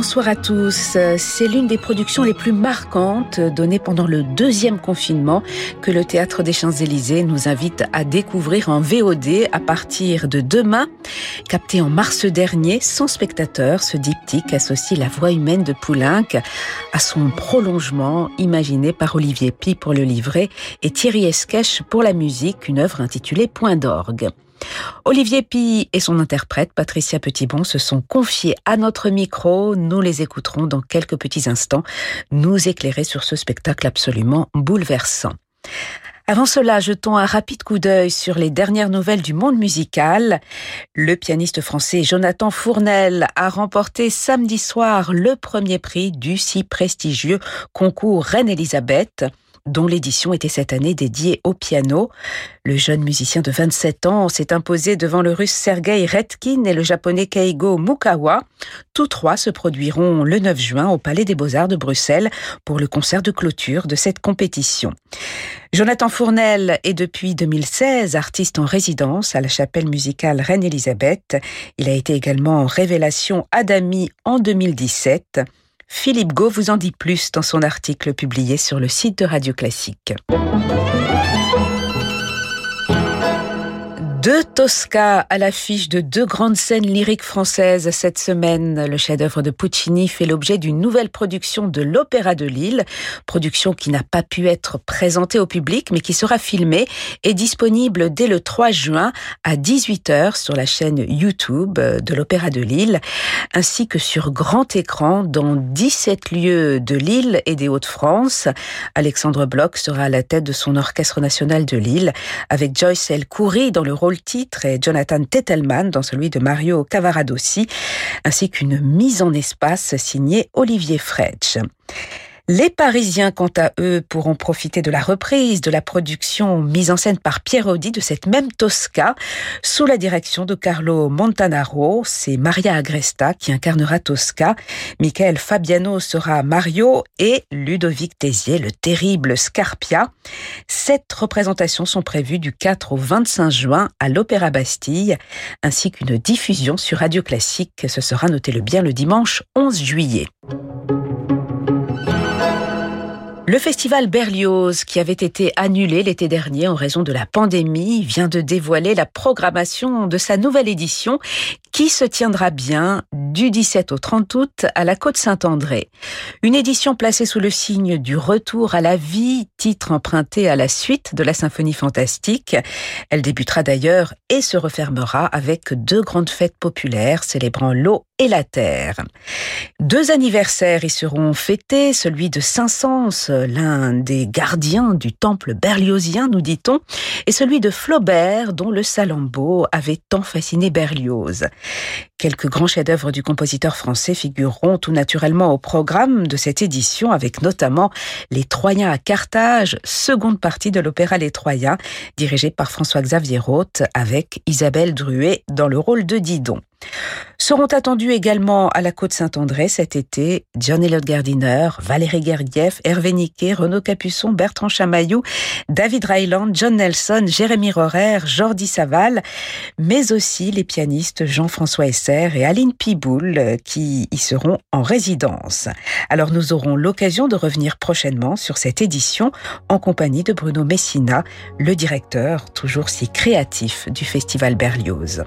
Bonsoir à tous. C'est l'une des productions les plus marquantes données pendant le deuxième confinement que le Théâtre des Champs-Élysées nous invite à découvrir en VOD à partir de demain. Capté en mars dernier, sans spectateurs, ce diptyque associe la voix humaine de Poulenc à son prolongement imaginé par Olivier Pi pour le livret et Thierry Esquèche pour la musique, une œuvre intitulée Point d'orgue. Olivier Pi et son interprète Patricia Petitbon se sont confiés à notre micro. Nous les écouterons dans quelques petits instants nous éclairer sur ce spectacle absolument bouleversant. Avant cela, jetons un rapide coup d'œil sur les dernières nouvelles du monde musical. Le pianiste français Jonathan Fournel a remporté samedi soir le premier prix du si prestigieux concours Reine-Elisabeth dont l'édition était cette année dédiée au piano. Le jeune musicien de 27 ans s'est imposé devant le russe Sergei Redkin et le japonais Keigo Mukawa. Tous trois se produiront le 9 juin au Palais des Beaux-Arts de Bruxelles pour le concert de clôture de cette compétition. Jonathan Fournel est depuis 2016 artiste en résidence à la chapelle musicale Reine-Élisabeth. Il a été également en révélation Adami en 2017. Philippe Gau vous en dit plus dans son article publié sur le site de Radio Classique. Deux Tosca à l'affiche de deux grandes scènes lyriques françaises cette semaine. Le chef-d'œuvre de Puccini fait l'objet d'une nouvelle production de l'Opéra de Lille, production qui n'a pas pu être présentée au public mais qui sera filmée et disponible dès le 3 juin à 18h sur la chaîne YouTube de l'Opéra de Lille, ainsi que sur grand écran dans 17 lieux de Lille et des Hauts-de-France. Alexandre Bloch sera à la tête de son orchestre national de Lille avec Joyce El Khoury dans le rôle titre et Jonathan Tettelman dans celui de Mario Cavaradossi, ainsi qu'une mise en espace signée Olivier Fretsch. Les Parisiens, quant à eux, pourront profiter de la reprise de la production mise en scène par Pierre Audi de cette même Tosca, sous la direction de Carlo Montanaro. C'est Maria Agresta qui incarnera Tosca. Michael Fabiano sera Mario et Ludovic Tézier, le terrible Scarpia. Sept représentations sont prévues du 4 au 25 juin à l'Opéra Bastille, ainsi qu'une diffusion sur Radio Classique. Ce sera, notez-le bien, le dimanche 11 juillet. Le festival Berlioz, qui avait été annulé l'été dernier en raison de la pandémie, vient de dévoiler la programmation de sa nouvelle édition qui se tiendra bien du 17 au 30 août à la Côte Saint-André. Une édition placée sous le signe du retour à la vie, titre emprunté à la suite de la symphonie fantastique. Elle débutera d'ailleurs et se refermera avec deux grandes fêtes populaires célébrant l'eau et la terre. Deux anniversaires y seront fêtés, celui de Saint-Saëns, l'un des gardiens du temple berliozien, nous dit-on, et celui de Flaubert, dont le Salammbô avait tant fasciné Berlioz. Quelques grands chefs-d'œuvre du compositeur français figureront tout naturellement au programme de cette édition, avec notamment Les Troyens à Carthage, seconde partie de l'opéra Les Troyens, dirigé par François-Xavier Roth, avec Isabelle Druet dans le rôle de Didon. Seront attendus également à la Côte Saint-André cet été John Elliott Gardiner, Valérie Gergiev, Hervé Niquet, Renaud Capuçon, Bertrand Chamaillou, David Ryland, John Nelson, Jérémy Rorer, Jordi Saval, mais aussi les pianistes Jean-François Esser et Aline Piboul euh, qui y seront en résidence. Alors nous aurons l'occasion de revenir prochainement sur cette édition en compagnie de Bruno Messina, le directeur toujours si créatif du Festival Berlioz.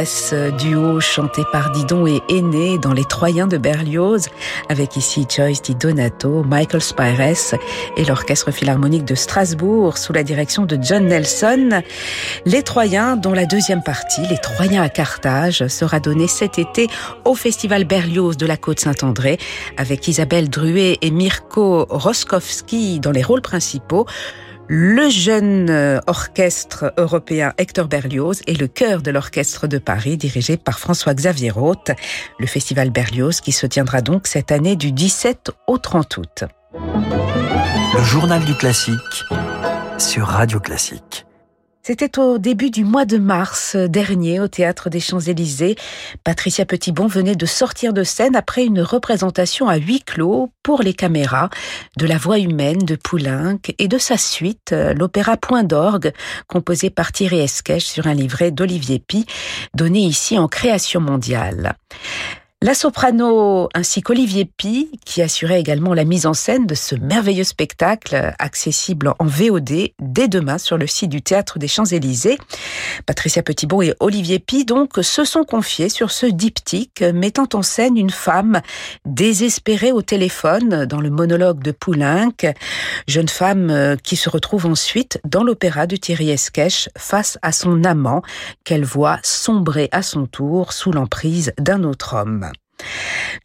D'ivresse, duo chanté par Didon et Aîné dans Les Troyens de Berlioz, avec ici Joyce Di Donato, Michael Spires et l'Orchestre Philharmonique de Strasbourg sous la direction de John Nelson. Les Troyens, dont la deuxième partie, Les Troyens à Carthage, sera donnée cet été au Festival Berlioz de la Côte Saint-André, avec Isabelle Druet et Mirko Roskowski dans les rôles principaux le jeune euh, orchestre européen Hector Berlioz et le chœur de l'orchestre de Paris dirigé par François-Xavier Roth. Le festival Berlioz qui se tiendra donc cette année du 17 au 30 août. Le journal du classique sur Radio Classique. C'était au début du mois de mars dernier au théâtre des Champs-Élysées. Patricia Petitbon venait de sortir de scène après une représentation à huis clos pour les caméras de La Voix humaine de Poulenc et de sa suite, l'opéra Point d'orgue, composé par Thierry Esquèche sur un livret d'Olivier Pi, donné ici en création mondiale. La soprano ainsi qu'Olivier Pi, qui assurait également la mise en scène de ce merveilleux spectacle accessible en VOD dès demain sur le site du Théâtre des Champs-Élysées. Patricia Petitbon et Olivier Pi donc se sont confiés sur ce diptyque mettant en scène une femme désespérée au téléphone dans le monologue de Poulenc, jeune femme euh, qui se retrouve ensuite dans l'opéra de Thierry Esquèche face à son amant qu'elle voit sombrer à son tour sous l'emprise d'un autre homme.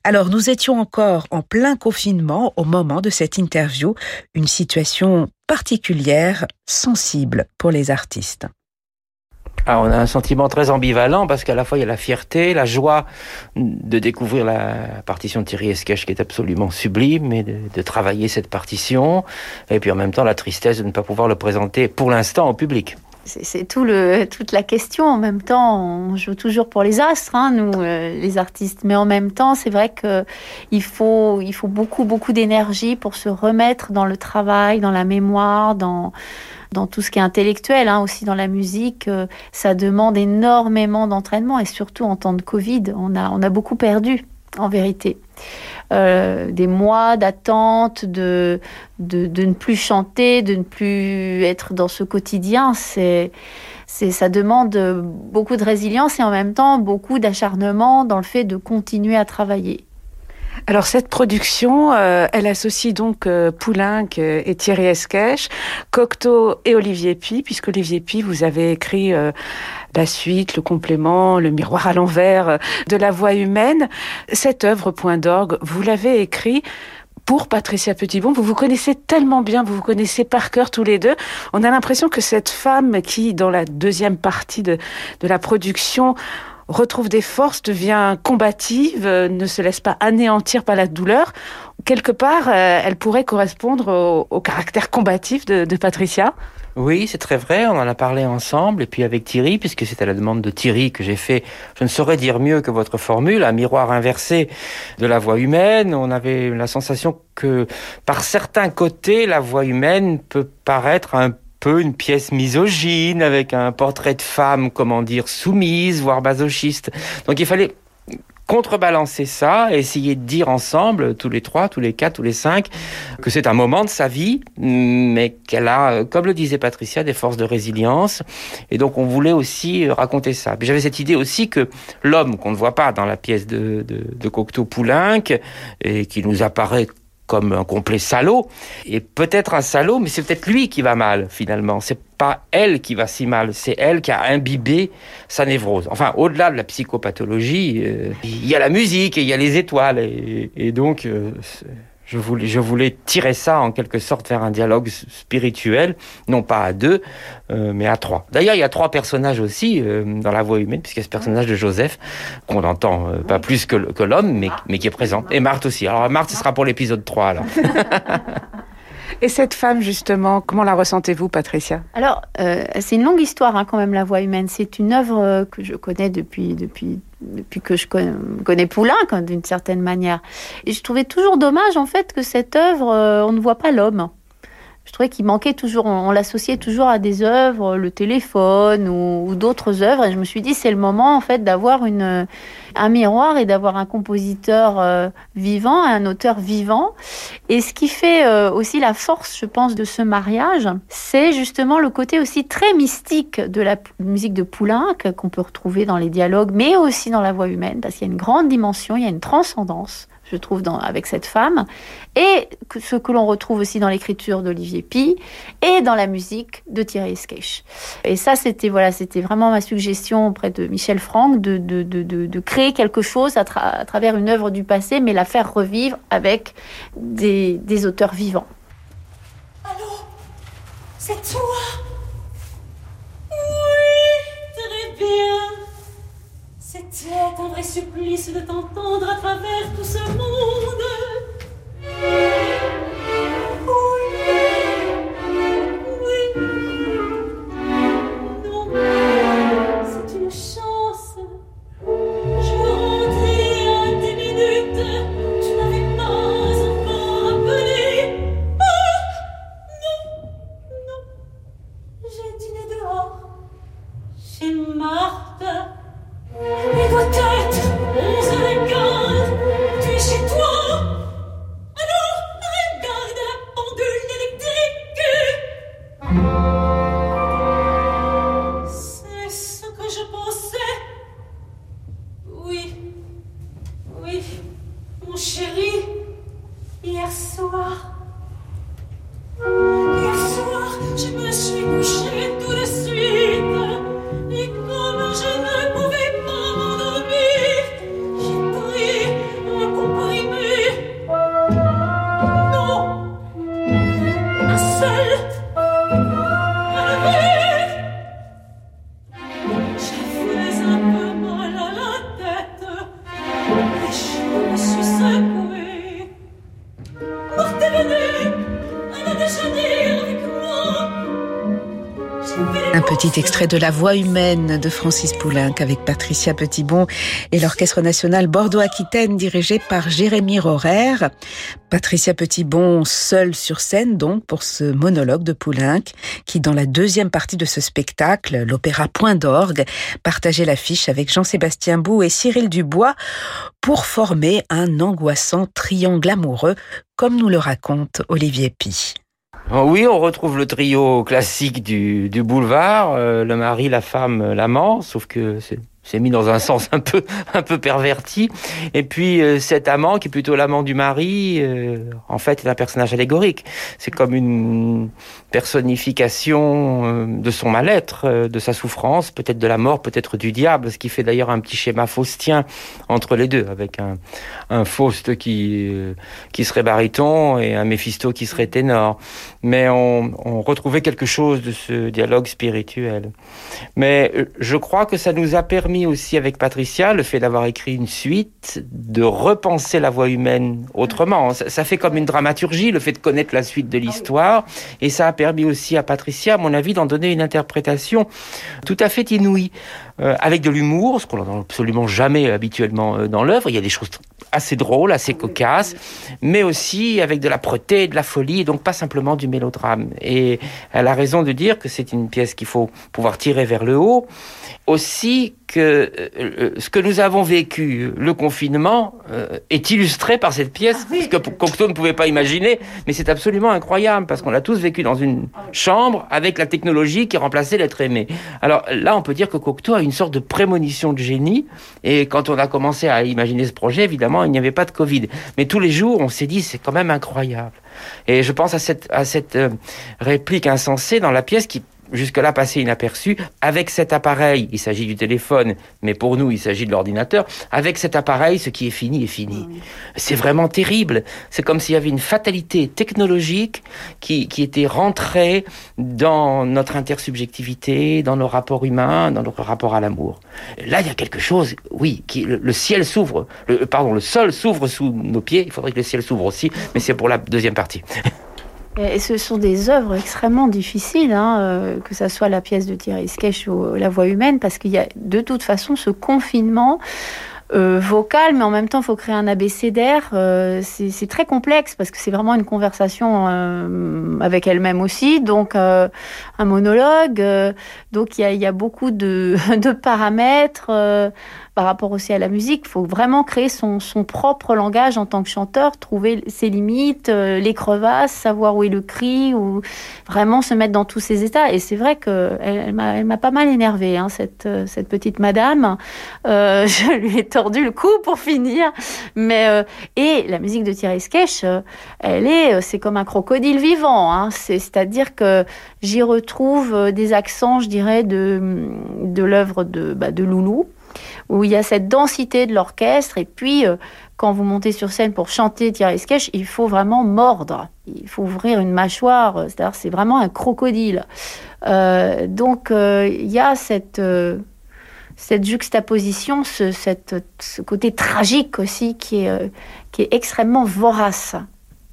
Alors nous étions encore en plein confinement au moment de cette interview, une situation particulière, sensible pour les artistes. Ah, on a un sentiment très ambivalent parce qu'à la fois il y a la fierté, la joie de découvrir la partition de Thierry Esquèche qui est absolument sublime et de, travailler cette partition, et puis en même temps la tristesse de ne pas pouvoir le présenter pour l'instant au public c'est toute la question. En même temps, on joue toujours pour les astres, hein, nous, euh, les artistes. Mais en même temps, c'est vrai qu'il faut, il faut beaucoup, beaucoup d'énergie pour se remettre dans le travail, dans la mémoire, dans, dans tout ce qui est intellectuel, hein, aussi dans la musique. Euh, ça demande énormément d'entraînement et surtout en temps de Covid, on a, on a beaucoup perdu, en vérité. Euh, des mois d'attente, de, de, de, ne plus chanter, de ne plus être dans ce quotidien. C'est, c'est, ça demande beaucoup de résilience et en même temps beaucoup d'acharnement dans le fait de continuer à travailler. Alors cette production, euh, elle associe donc euh, Poulenc et Thierry Esquèche, Cocteau et Olivier Pi, puisque Olivier Pi, vous avez écrit euh, la suite, le complément, le miroir à l'envers euh, de la voix humaine. Cette œuvre, Point d'orgue, vous l'avez écrit pour Patricia Petitbon. Vous vous connaissez tellement bien, vous vous connaissez par cœur tous les deux. On a l'impression que cette femme qui, dans la deuxième partie de, de la production, retrouve des forces, devient combative, euh, ne se laisse pas anéantir par la douleur. Quelque part, euh, elle pourrait correspondre au, caractère combatif de, de Patricia. Oui, c'est très vrai, on en a parlé ensemble, et puis avec Thierry, puisque c'est à la demande de Thierry que j'ai fait, je ne saurais dire mieux que votre formule, un miroir inversé de la voix humaine. On avait la sensation que, par certains côtés, la voix humaine peut paraître un une pièce misogyne avec un portrait de femme, comment dire, soumise, voire masochiste. Donc il fallait contrebalancer ça, essayer de dire ensemble, tous les trois, tous les quatre, tous les cinq, que c'est un moment de sa vie, mais qu'elle a, comme le disait Patricia, des forces de résilience. Et donc on voulait aussi raconter ça. J'avais cette idée aussi que l'homme qu'on ne voit pas dans la pièce de, de, de Cocteau Poulenc, et qui nous apparaît comme un complet salaud, et peut-être un salaud, mais c'est peut-être lui qui va mal finalement. C'est pas elle qui va si mal, c'est elle qui a imbibé sa névrose. Enfin, au-delà de la psychopathologie, euh, il y a la musique et il y a les étoiles, et, donc euh, je voulais, je voulais tirer ça en quelque sorte vers un dialogue spirituel, non pas à deux, euh, mais à trois. D'ailleurs, il y a trois personnages aussi euh, dans la voix humaine, puisqu'il y a ce personnage de Joseph, qu'on entend euh, pas plus que, que l'homme, mais, mais qui est présent. Et Marthe aussi. Alors Marthe, ce sera pour l'épisode 3 alors. Et cette femme, justement, comment la ressentez-vous, Patricia? Alors, euh, c'est une longue histoire, hein, quand même, La Voix humaine. C'est une œuvre que je connais depuis, depuis, depuis que je connais, Poulain, d'une certaine manière. Et je trouvais toujours dommage, en fait, que cette œuvre, euh, on ne voit pas l'homme. Je trouvais qu'il manquait toujours, on, l'associait toujours à des œuvres, le téléphone ou, d'autres œuvres. Et je me suis dit, c'est le moment en fait d'avoir une, un miroir et d'avoir un compositeur euh, vivant, un auteur vivant. Et ce qui fait euh, aussi la force, je pense, de ce mariage, c'est justement le côté aussi très mystique de la musique de Poulenc qu'on peut retrouver dans les dialogues, mais aussi dans la voix humaine, parce qu'il y a une grande dimension, il y a une transcendance je trouve, avec cette femme, et ce que l'on retrouve aussi dans l'écriture d'Olivier Pi et dans la musique de Thierry Esquèche. Et ça, c'était voilà, c'était vraiment ma suggestion auprès de Michel Franck de, de, de, de créer quelque chose à, à, travers une œuvre du passé, mais la faire revivre avec des, des auteurs vivants. Allô? C'est toi? Un vrai supplice de t'entendre à travers tout ce monde. soir, hier soir, je me suis couchée tout de petit extrait de La Voix humaine de Francis Poulenc avec Patricia Petitbon et l'Orchestre national Bordeaux-Aquitaine dirigé par Jérémy Rorer. Patricia Petitbon seule sur scène donc pour ce monologue de Poulenc qui dans la deuxième partie de ce spectacle, l'opéra Point d'orgue, partageait l'affiche avec Jean-Sébastien Bou et Cyril Dubois pour former un angoissant triangle amoureux comme nous le raconte Olivier Pi. Oh oui, on retrouve le trio classique du, boulevard, euh, le mari, la femme, l'amant, sauf que c'est c'est mis dans un sens un peu un peu perverti. Et puis euh, cet amant, qui est plutôt l'amant du mari, euh, en fait, est un personnage allégorique. C'est comme une personnification euh, de son mal-être, de sa souffrance, peut-être de la mort, peut-être du diable, ce qui fait d'ailleurs un petit schéma faustien entre les deux, avec un, un Faust qui qui serait baryton et un Méphisto qui serait ténor. Mais on, on retrouvait quelque chose de ce dialogue spirituel. Mais je crois que ça nous a permis aussi avec Patricia le fait d'avoir écrit une suite, de repenser la voix humaine autrement. Ça, fait comme une dramaturgie, le fait de connaître la suite de l'histoire. Et ça a permis aussi à Patricia, à mon avis, d'en donner une interprétation tout à fait inouïe. Euh, avec de l'humour, ce qu'on n'entend absolument jamais habituellement euh, dans l'œuvre. Il y a des choses assez drôles, assez cocasses, mais aussi avec de la proté, de la folie, donc pas simplement du mélodrame. Et elle a raison de dire que c'est une pièce qu'il faut pouvoir tirer vers le haut. Aussi que euh, euh, ce que nous avons vécu, le confinement, euh, est illustré par cette pièce, ah ce que Cocteau ne pouvait pas imaginer, mais c'est absolument incroyable, parce qu'on l'a tous vécu dans une chambre avec la technologie qui remplaçait l'être aimé. Alors là, on peut dire que Cocteau a une sorte de prémonition de génie, et quand on a commencé à imaginer ce projet, évidemment, il n'y avait pas de Covid. Mais tous les jours, on s'est dit, c'est quand même incroyable. Et je pense à cette, à cette réplique insensée dans la pièce qui jusque-là passé inaperçu. Avec cet appareil, il s'agit du téléphone, mais pour nous, il s'agit de l'ordinateur. Avec cet appareil, ce qui est fini est fini. C'est vraiment terrible. C'est comme s'il y avait une fatalité technologique qui, qui était rentrée dans notre intersubjectivité, dans nos rapports humains, dans notre rapport à l'amour. Là, il y a quelque chose, oui, qui, le, ciel s'ouvre, le, pardon, le sol s'ouvre sous nos pieds. Il faudrait que le ciel s'ouvre aussi, mais c'est pour la deuxième partie. Et ce sont des œuvres extrêmement difficiles, hein, euh, que ce soit la pièce de Thierry Sketch ou La Voix humaine, parce qu'il y a de toute façon ce confinement euh, vocale, mais en même temps, il faut créer un abécédaire. Euh, c'est très complexe parce que c'est vraiment une conversation euh, avec elle-même aussi, donc un monologue. donc il y a, beaucoup de paramètres par rapport aussi à la musique. Il faut vraiment créer son, son, propre langage en tant que chanteur, trouver ses limites, euh, les crevasses, savoir où est le cri, ou vraiment se mettre dans tous ces états. Et c'est vrai qu'elle elle, m'a pas mal énervée, hein, cette, euh, cette petite madame. Euh, je lui ai tordu le cou pour finir. Mais, euh, et la musique de Thierry Sketch, elle est, c'est comme un crocodile vivant. Hein. C'est-à-dire que j'y retrouve des accents, je dirais, de, de l'œuvre de, bah, de Loulou où il y a cette densité de l'orchestre. Et puis, euh, quand vous montez sur scène pour chanter Thierry Sketch, il faut vraiment mordre. Il faut ouvrir une mâchoire. C'est-à-dire, c'est vraiment un crocodile. Euh, donc, euh, il y a cette juxtaposition, ce, côté tragique aussi qui est extrêmement vorace.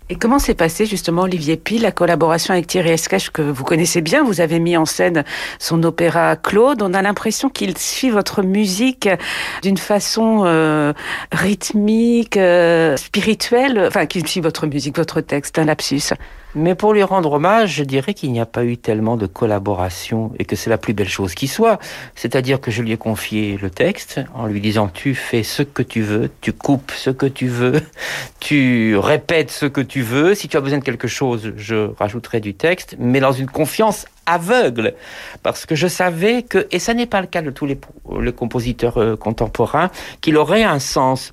Et comment s'est passé justement Olivier Pi, la collaboration avec Thierry Escache que vous connaissez bien Vous avez mis en scène son opéra Claude. On a l'impression qu'il suit votre musique d'une façon euh, rythmique, euh, spirituelle. Enfin, qu'il suit votre musique, votre texte, un lapsus. Mais pour lui rendre hommage, je dirais qu'il n'y a pas eu tellement de collaboration et que c'est la plus belle chose qui soit. C'est-à-dire que je lui ai confié le texte en lui disant tu fais ce que tu veux, tu coupes ce que tu veux, tu répètes ce que tu veux. Si tu as besoin de quelque chose, je rajouterai du texte, mais dans une confiance aveugle, parce que je savais que, et ça n'est pas le cas de tous les, compositeurs euh, contemporains, qu'il aurait un sens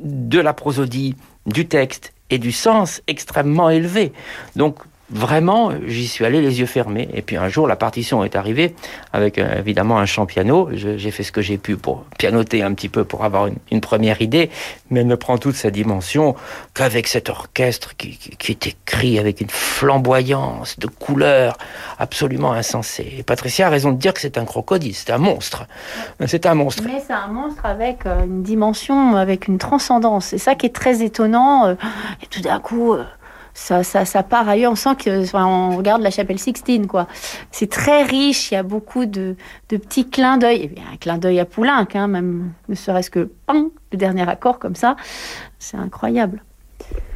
de la prosodie, du texte et du sens extrêmement élevé. Donc vraiment, j'y suis allé les yeux fermés. Et puis un jour, la partition est arrivée avec euh, évidemment un chant piano. J'ai fait ce que j'ai pu pour pianoter un petit peu pour avoir une, première idée, mais elle ne prend toute sa dimension qu'avec cet orchestre qui, qui, est écrit avec une flamboyance de couleurs absolument insensée. Et Patricia a raison de dire que c'est un crocodile, c'est un monstre. C'est un monstre. Mais c'est un monstre avec euh, une dimension, avec une transcendance. C'est ça qui est très étonnant. Euh, et tout d'un coup ça, ça, ça part ailleurs. On sent que, on regarde la chapelle Sixtine, quoi. C'est très riche. Il y a beaucoup de, de petits clins d'œil. Et bien, un clin d'œil à Poulenc, hein, même ne serait-ce que le dernier accord comme ça. C'est incroyable.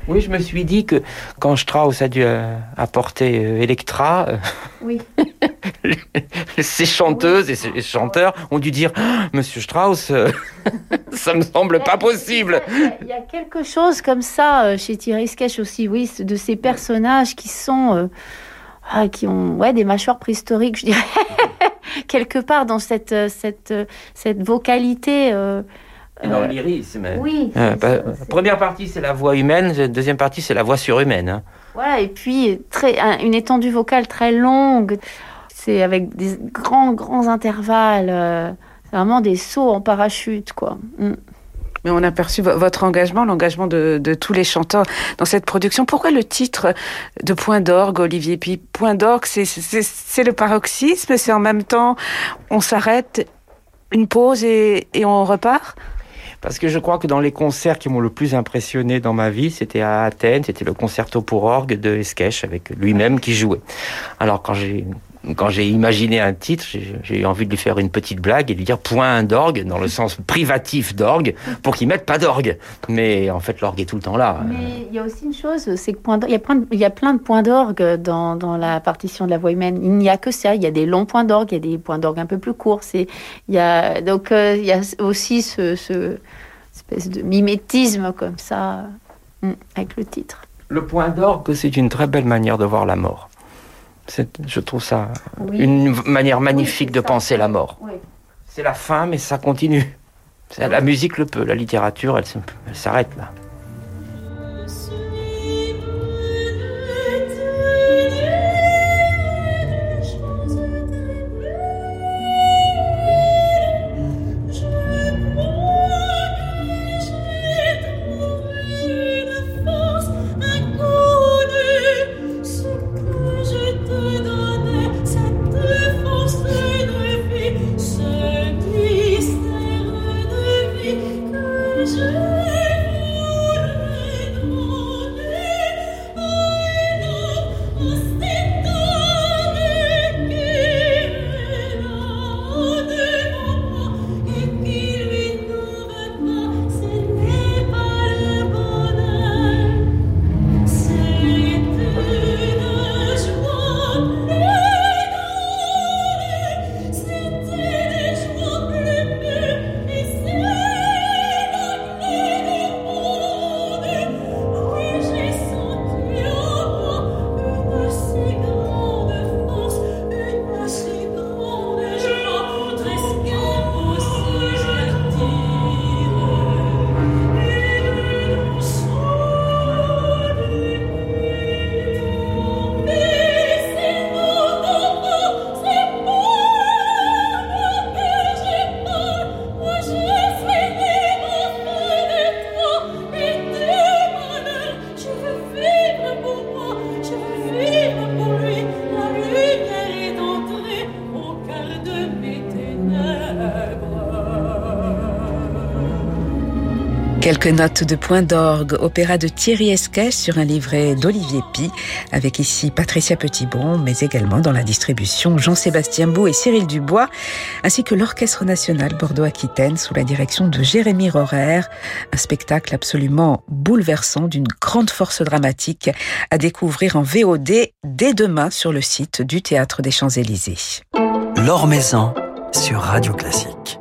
Oui, je me suis dit que quand Strauss a dû euh, apporter euh, Electra, euh, oui. ces chanteuses et ces chanteurs ont dû dire ah, Monsieur Strauss, ça me semble pas possible. Il y, a, quelque chose comme ça chez Thierry Sketch aussi, oui, de ces personnages qui sont. Ah, qui ont ouais, des mâchoires préhistoriques, je dirais, quelque part dans cette, cette, cette vocalité et dans le lyrisme. Oui. Euh, bah, première partie, c'est la voix humaine. Deuxième partie, c'est la voix surhumaine. Hein. Voilà, et puis très, une étendue vocale très longue. C'est avec des grands, grands intervalles. Euh, c'est vraiment des sauts en parachute, quoi. Mm. Mais on a perçu votre engagement, l'engagement de, de, tous les chanteurs dans cette production. Pourquoi le titre de Point d'orgue, Olivier Puis Point d'orgue, c'est le paroxysme, c'est en même temps, on s'arrête, une pause et, et on repart? Parce que je crois que dans les concerts qui m'ont le plus impressionné dans ma vie, c'était à Athènes, c'était le concerto pour orgue de Esquèche avec lui-même qui jouait. Alors quand j'ai quand j'ai imaginé un titre, j'ai eu envie de lui faire une petite blague et de lui dire point d'orgue, dans le sens privatif d'orgue, pour qu'il mette pas d'orgue. Mais en fait, l'orgue est tout le temps là. Mais il y a aussi une chose, c'est que il, y a plein de, il y a plein de points d'orgue dans, dans, la partition de la voix humaine. Il n'y a que ça. Il y a des longs points d'orgue, il y a des points d'orgue un peu plus courts. il y a, donc, euh, il y a aussi ce, ce espèce de mimétisme comme ça, hum, avec le titre. Le point d'orgue, c'est une très belle manière de voir la mort. Je trouve ça une manière magnifique de penser la mort. C'est la fin, mais ça continue. La musique le peut, la littérature, elle s'arrête là. Quelques notes de point d'orgue, opéra de Thierry Esquet sur un livret d'Olivier Pi, avec ici Patricia Petitbon, mais également dans la distribution Jean-Sébastien Bou et Cyril Dubois, ainsi que l'Orchestre National Bordeaux-Aquitaine sous la direction de Jérémy Rorer, un spectacle absolument bouleversant d'une grande force dramatique à découvrir en VOD dès demain sur le site du Théâtre des Champs-Élysées. L'Or Maison sur Radio Classique.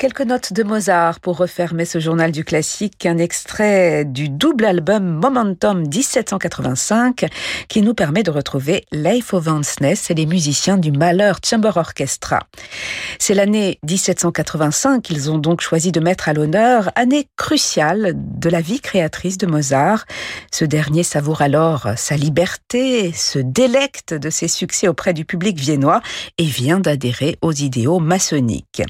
Quelques notes de Mozart pour refermer ce journal du classique, un extrait du double album Momentum 1785 qui nous permet de retrouver Leif Ovansnes et les musiciens du Malheur Chamber Orchestra. C'est l'année 1785 qu'ils ont donc choisi de mettre à l'honneur, année cruciale de la vie créatrice de Mozart. Ce dernier savoure alors sa liberté, se délecte de ses succès auprès du public viennois et vient d'adhérer aux idéaux maçonniques.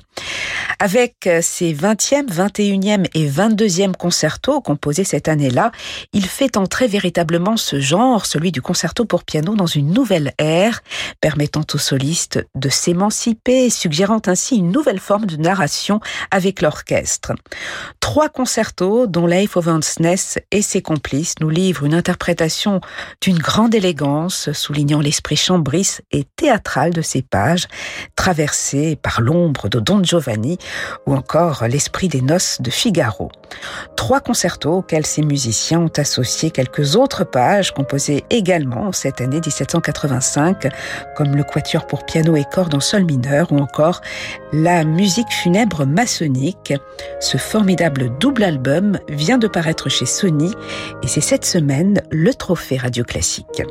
Avec ses 20e, 21e et 22e concertos composés cette année-là, il fait entrer véritablement ce genre, celui du concerto pour piano, dans une nouvelle ère, permettant aux solistes de s'émanciper, suggérant ainsi une nouvelle forme de narration avec l'orchestre. Trois concertos dont Leif Ovansnes et ses complices nous livrent une interprétation d'une grande élégance, soulignant l'esprit chambriste et théâtral de ces pages, traversées par l'ombre de Don Giovanni ou encore L'Esprit des noces de Figaro. Trois concertos auxquels ces musiciens ont associé quelques autres pages composées également cette année 1785, comme le quatuor pour piano et cordes en sol mineur ou encore la musique funèbre maçonnique. Ce formidable double album vient de paraître chez Sony et c'est cette semaine le trophée radio classique.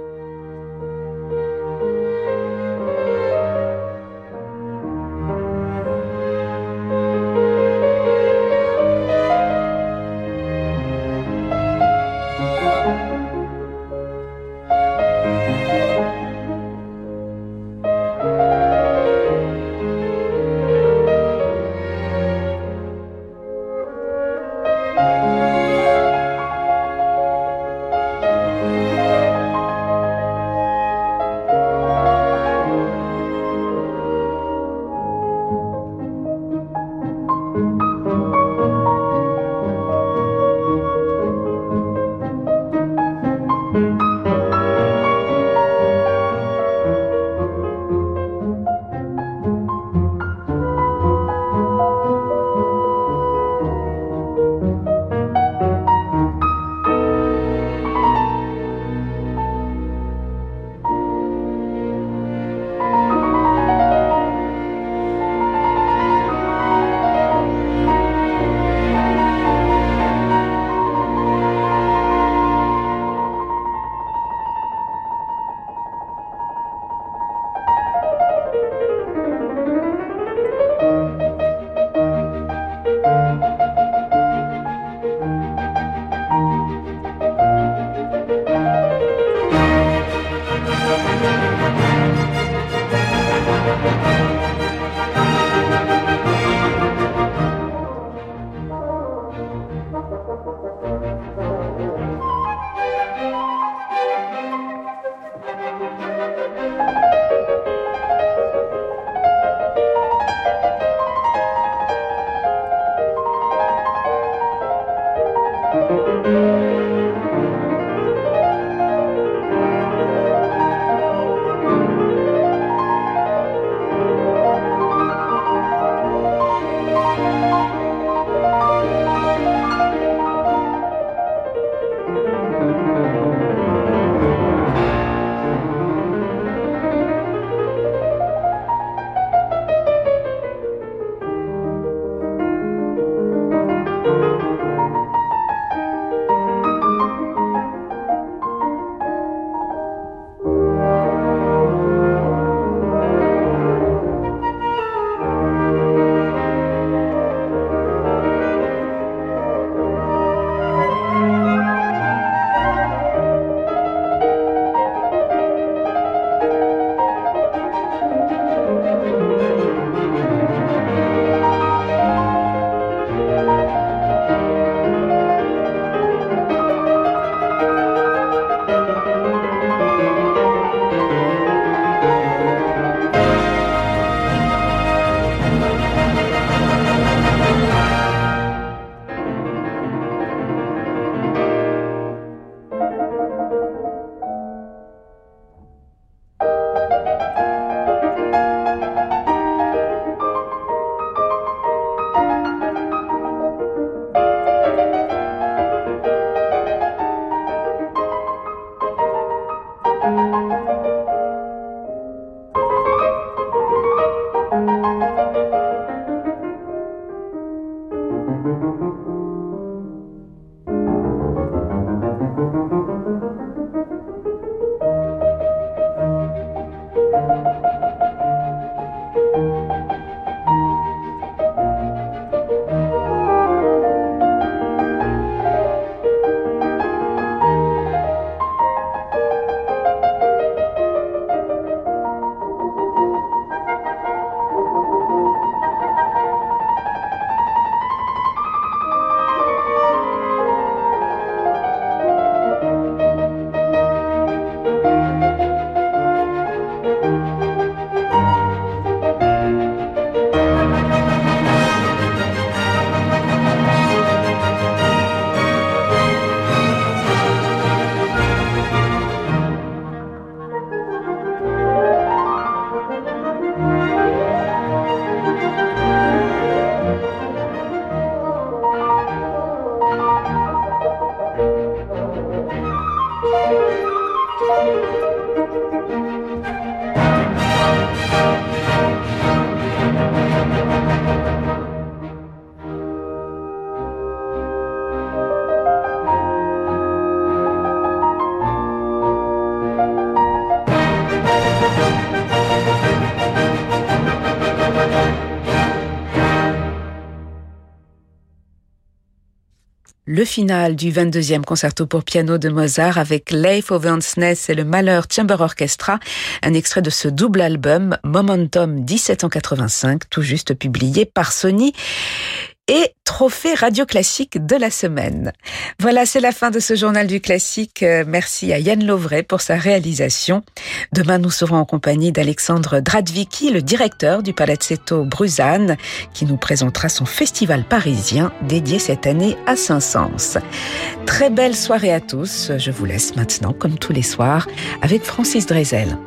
Le final du 22e concerto pour piano de Mozart avec Leif Ovansnes et le Malheur Chamber Orchestra, un extrait de ce double album Momentum 1785, tout juste publié par Sony et trophée radio classique de la semaine. Voilà, c'est la fin de ce journal du classique. Euh, merci à Yann Lovray pour sa réalisation. Demain, nous serons en compagnie d'Alexandre Dradvicki, le directeur du Palazzetto Bruzane, qui nous présentera son festival parisien dédié cette année à Saint-Saëns. Très belle soirée à tous. Je vous laisse maintenant, comme tous les soirs, avec Francis Drezel.